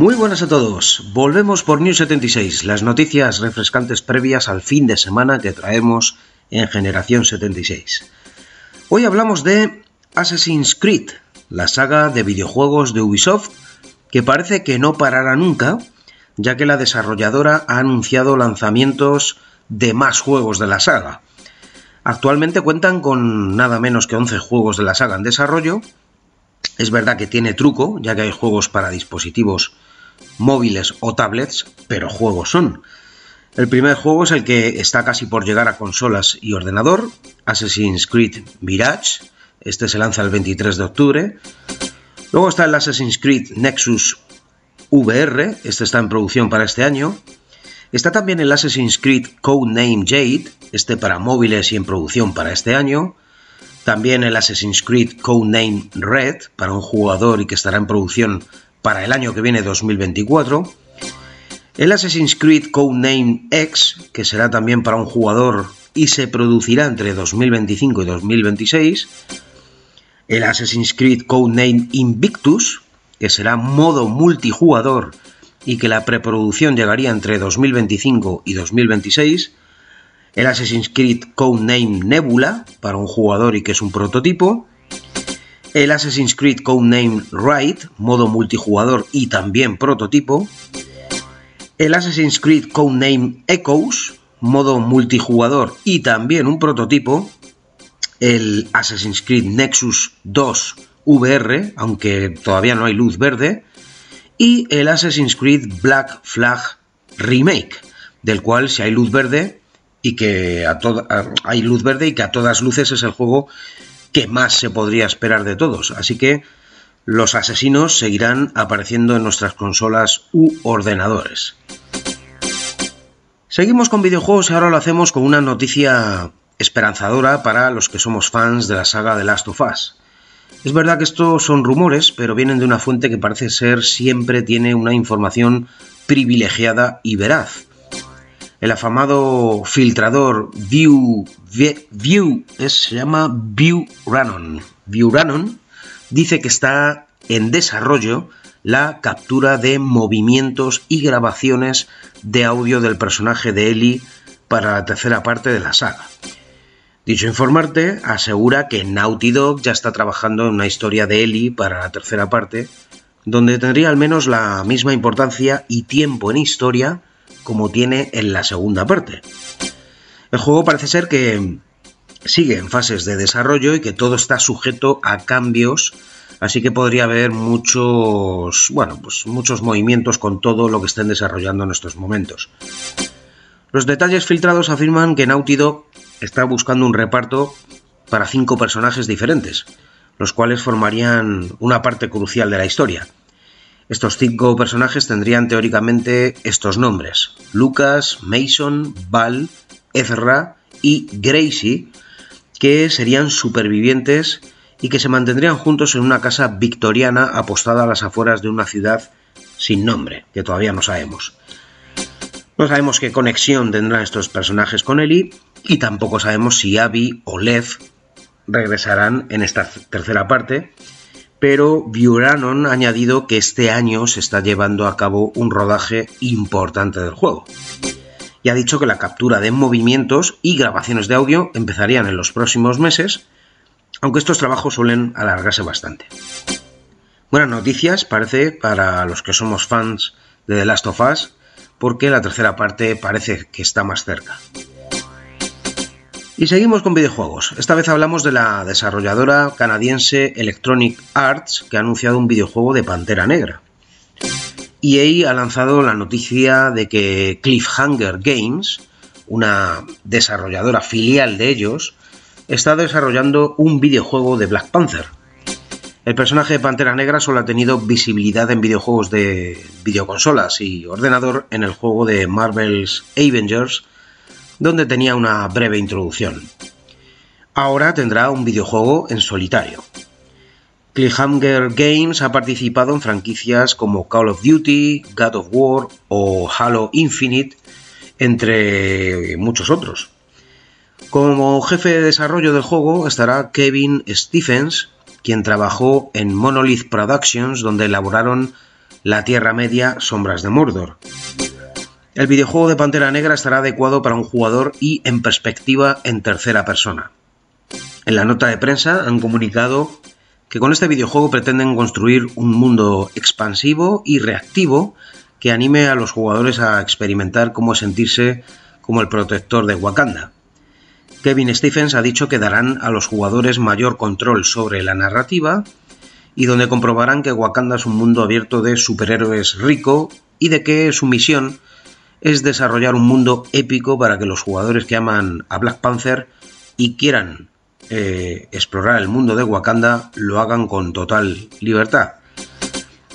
Muy buenas a todos. Volvemos por News 76, las noticias refrescantes previas al fin de semana que traemos en Generación 76. Hoy hablamos de Assassin's Creed, la saga de videojuegos de Ubisoft, que parece que no parará nunca, ya que la desarrolladora ha anunciado lanzamientos de más juegos de la saga. Actualmente cuentan con nada menos que 11 juegos de la saga en desarrollo. Es verdad que tiene truco, ya que hay juegos para dispositivos móviles o tablets, pero juegos son. El primer juego es el que está casi por llegar a consolas y ordenador, Assassin's Creed Mirage. Este se lanza el 23 de octubre. Luego está el Assassin's Creed Nexus VR, este está en producción para este año. Está también el Assassin's Creed Codename Jade, este para móviles y en producción para este año. También el Assassin's Creed Codename Red, para un jugador y que estará en producción para el año que viene 2024. El Assassin's Creed Codename X, que será también para un jugador y se producirá entre 2025 y 2026. El Assassin's Creed Codename Invictus, que será modo multijugador y que la preproducción llegaría entre 2025 y 2026. El Assassin's Creed Codename Nebula, para un jugador y que es un prototipo el Assassin's Creed Codename Raid, modo multijugador y también prototipo, el Assassin's Creed Codename Echoes, modo multijugador y también un prototipo, el Assassin's Creed Nexus 2 VR, aunque todavía no hay luz verde, y el Assassin's Creed Black Flag Remake, del cual si hay luz verde y que hay luz verde y que a todas luces es el juego ¿qué más se podría esperar de todos? Así que los asesinos seguirán apareciendo en nuestras consolas u ordenadores. Seguimos con videojuegos y ahora lo hacemos con una noticia esperanzadora para los que somos fans de la saga de Last of Us. Es verdad que estos son rumores, pero vienen de una fuente que parece ser siempre tiene una información privilegiada y veraz el afamado filtrador View, View se llama View Ranon dice que está en desarrollo la captura de movimientos y grabaciones de audio del personaje de Ellie para la tercera parte de la saga. Dicho informarte asegura que Naughty Dog ya está trabajando en una historia de Ellie para la tercera parte, donde tendría al menos la misma importancia y tiempo en historia como tiene en la segunda parte. El juego parece ser que sigue en fases de desarrollo y que todo está sujeto a cambios, así que podría haber muchos, bueno, pues muchos movimientos con todo lo que estén desarrollando en estos momentos. Los detalles filtrados afirman que Naughty Dog está buscando un reparto para cinco personajes diferentes, los cuales formarían una parte crucial de la historia. Estos cinco personajes tendrían teóricamente estos nombres: Lucas, Mason, Val, Ezra y Gracie, que serían supervivientes y que se mantendrían juntos en una casa victoriana apostada a las afueras de una ciudad sin nombre, que todavía no sabemos. No sabemos qué conexión tendrán estos personajes con Ellie y tampoco sabemos si Abby o Lev regresarán en esta tercera parte, pero Buchanan ha añadido que este año se está llevando a cabo un rodaje importante del juego. Y ha dicho que la captura de movimientos y grabaciones de audio empezarían en los próximos meses, aunque estos trabajos suelen alargarse bastante. Buenas noticias, parece, para los que somos fans de The Last of Us, porque la tercera parte parece que está más cerca. Y seguimos con videojuegos. Esta vez hablamos de la desarrolladora canadiense Electronic Arts que ha anunciado un videojuego de Pantera Negra. EA ha lanzado la noticia de que Cliffhanger Games, una desarrolladora filial de ellos, está desarrollando un videojuego de Black Panther. El personaje de Pantera Negra solo ha tenido visibilidad en videojuegos de videoconsolas y ordenador en el juego de Marvel's Avengers, donde tenía una breve introducción. Ahora tendrá un videojuego en solitario. Cliffhanger Games ha participado en franquicias como Call of Duty, God of War o Halo Infinite, entre muchos otros. Como jefe de desarrollo del juego estará Kevin Stephens, quien trabajó en Monolith Productions, donde elaboraron La Tierra Media Sombras de Mordor. El videojuego de Pantera Negra estará adecuado para un jugador y en perspectiva en tercera persona. En la nota de prensa han comunicado que con este videojuego pretenden construir un mundo expansivo y reactivo que anime a los jugadores a experimentar cómo sentirse como el protector de Wakanda. Kevin Stephens ha dicho que darán a los jugadores mayor control sobre la narrativa y donde comprobarán que Wakanda es un mundo abierto de superhéroes rico y de que su misión es desarrollar un mundo épico para que los jugadores que aman a Black Panther y quieran eh, explorar el mundo de Wakanda lo hagan con total libertad.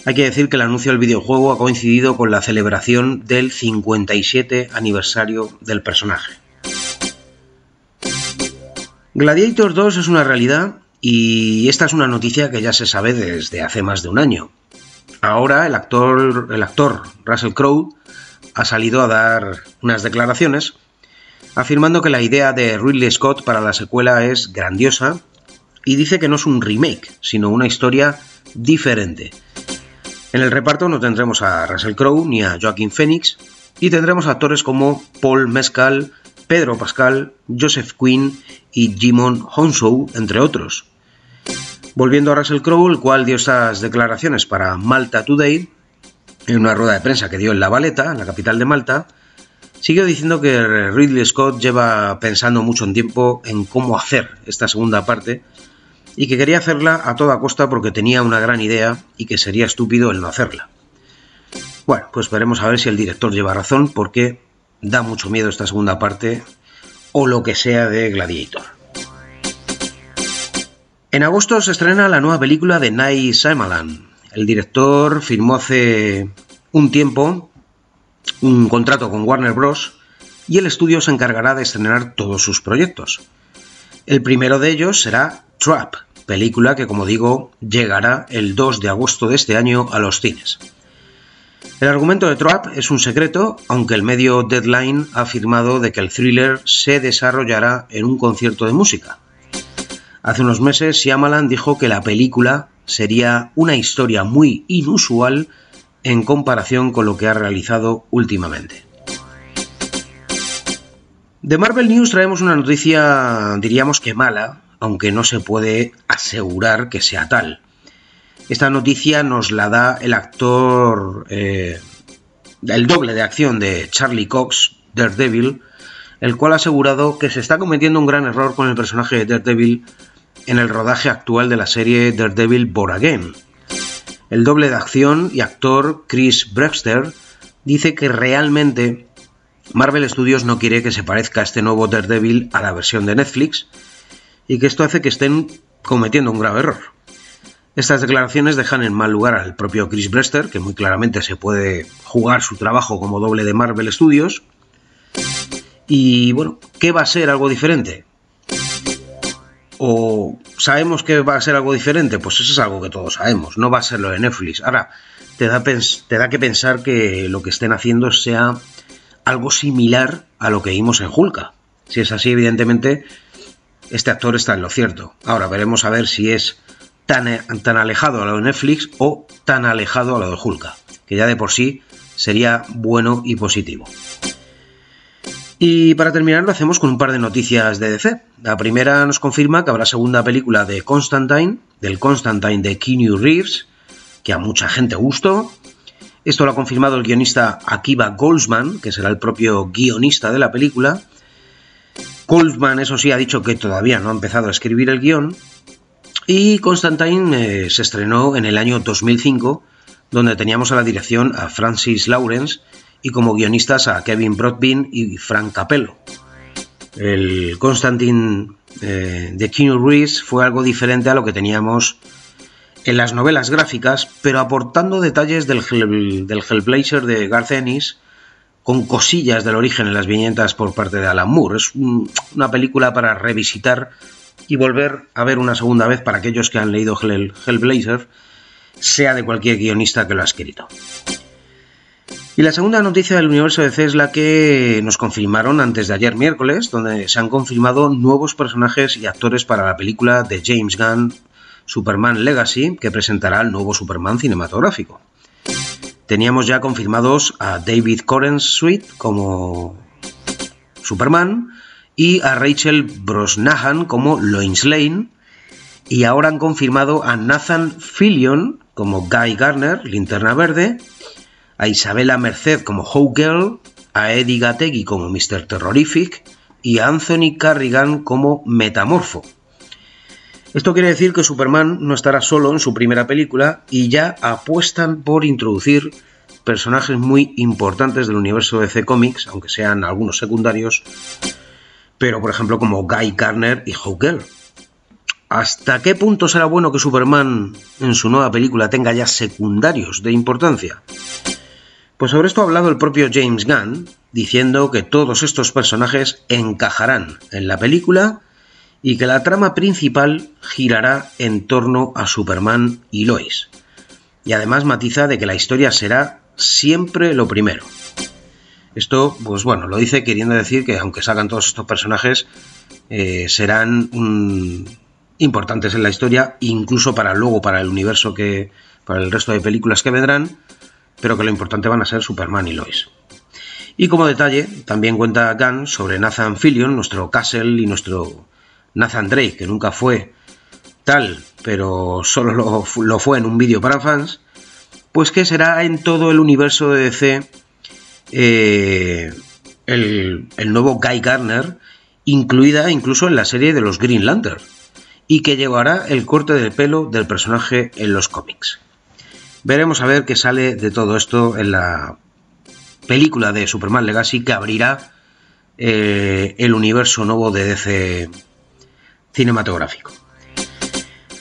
Hay que decir que el anuncio del videojuego ha coincidido con la celebración del 57 aniversario del personaje. Gladiator 2 es una realidad y esta es una noticia que ya se sabe desde hace más de un año. Ahora el actor, el actor Russell Crowe ha salido a dar unas declaraciones afirmando que la idea de Ridley Scott para la secuela es grandiosa y dice que no es un remake, sino una historia diferente. En el reparto no tendremos a Russell Crowe ni a Joaquin Phoenix y tendremos actores como Paul Mescal, Pedro Pascal, Joseph Quinn y Jimon Hounsou, entre otros. Volviendo a Russell Crowe, el cual dio estas declaraciones para Malta Today, en una rueda de prensa que dio en La Valeta, en la capital de Malta, Sigue diciendo que Ridley Scott lleva pensando mucho tiempo en cómo hacer esta segunda parte y que quería hacerla a toda costa porque tenía una gran idea y que sería estúpido el no hacerla. Bueno, pues veremos a ver si el director lleva razón porque da mucho miedo esta segunda parte o lo que sea de Gladiator. En agosto se estrena la nueva película de Night Shyamalan. El director firmó hace un tiempo un contrato con Warner Bros. y el estudio se encargará de estrenar todos sus proyectos. El primero de ellos será Trap, película que como digo llegará el 2 de agosto de este año a los cines. El argumento de Trap es un secreto, aunque el medio Deadline ha afirmado de que el thriller se desarrollará en un concierto de música. Hace unos meses Shyamalan dijo que la película sería una historia muy inusual en comparación con lo que ha realizado últimamente. De Marvel News traemos una noticia, diríamos que mala, aunque no se puede asegurar que sea tal. Esta noticia nos la da el actor, eh, el doble de acción de Charlie Cox, Daredevil, el cual ha asegurado que se está cometiendo un gran error con el personaje de Daredevil en el rodaje actual de la serie Daredevil Born Again, el doble de acción y actor Chris Brewster dice que realmente Marvel Studios no quiere que se parezca este nuevo Daredevil a la versión de Netflix y que esto hace que estén cometiendo un grave error. Estas declaraciones dejan en mal lugar al propio Chris Brewster, que muy claramente se puede jugar su trabajo como doble de Marvel Studios. Y bueno, ¿qué va a ser algo diferente? O sabemos que va a ser algo diferente, pues eso es algo que todos sabemos, no va a ser lo de Netflix. Ahora, te da, te da que pensar que lo que estén haciendo sea algo similar a lo que vimos en Hulka. Si es así, evidentemente, este actor está en lo cierto. Ahora veremos a ver si es tan, tan alejado a lo de Netflix o tan alejado a lo de Hulka, que ya de por sí sería bueno y positivo. Y para terminar lo hacemos con un par de noticias de DC. La primera nos confirma que habrá segunda película de Constantine, del Constantine de Keanu Reeves, que a mucha gente gustó. Esto lo ha confirmado el guionista Akiva Goldsman, que será el propio guionista de la película. Goldsman, eso sí, ha dicho que todavía no ha empezado a escribir el guion. Y Constantine eh, se estrenó en el año 2005, donde teníamos a la dirección a Francis Lawrence y como guionistas a Kevin Broadbent y Frank Capello. El Constantine eh, de Keanu Reeves fue algo diferente a lo que teníamos en las novelas gráficas, pero aportando detalles del, Hellblazer de Garth Ennis con cosillas del origen en las viñetas por parte de Alan Moore. Es una película para revisitar y volver a ver una segunda vez para aquellos que han leído Hellblazer, sea de cualquier guionista que lo ha escrito. Y la segunda noticia del universo DC es la que nos confirmaron antes de ayer miércoles, donde se han confirmado nuevos personajes y actores para la película de James Gunn, Superman Legacy, que presentará el nuevo Superman cinematográfico. Teníamos ya confirmados a David Sweet como Superman y a Rachel Brosnahan como Lois Lane. Y ahora han confirmado a Nathan Fillion como Guy Garner, Linterna Verde, a Isabella Merced como Hawkgirl, a Eddie Gategui como Mr. Terrorific y a Anthony Carrigan como Metamorfo. Esto quiere decir que Superman no estará solo en su primera película y ya apuestan por introducir personajes muy importantes del universo de C Comics, aunque sean algunos secundarios, pero por ejemplo como Guy Garner y Hawkgirl. ¿Hasta qué punto será bueno que Superman en su nueva película tenga ya secundarios de importancia? Pues sobre esto ha hablado el propio James Gunn, diciendo que todos estos personajes encajarán en la película y que la trama principal girará en torno a Superman y Lois. Y además matiza de que la historia será siempre lo primero. Esto, pues bueno, lo dice queriendo decir que aunque salgan todos estos personajes, eh, serán importantes en la historia, incluso para luego, para el universo que, para el resto de películas que vendrán, pero que lo importante van a ser Superman y Lois. Y como detalle, también cuenta Gunn sobre Nathan Fillion, nuestro Castle y nuestro Nathan Drake, que nunca fue tal, pero solo lo, fue en un vídeo para fans, pues que será en todo el universo de DC eh, el, el, nuevo Guy Garner, incluida incluso en la serie de los Green Lantern, y que llevará el corte de pelo del personaje en los cómics. Veremos a ver qué sale de todo esto en la película de Superman Legacy que abrirá eh, el universo nuevo de DC cinematográfico.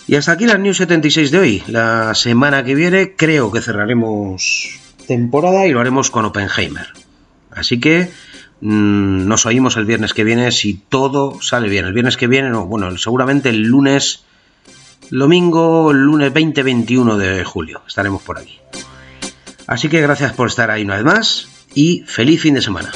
Y hasta aquí la News 76 de hoy. La semana que viene creo que cerraremos temporada y lo haremos con Oppenheimer. Así que mm, nos oímos el viernes que viene si todo sale bien. El viernes que viene, no, bueno, seguramente el lunes, domingo, lunes 20-21 de julio. Estaremos por aquí. Así que gracias por estar ahí una vez más y feliz fin de semana.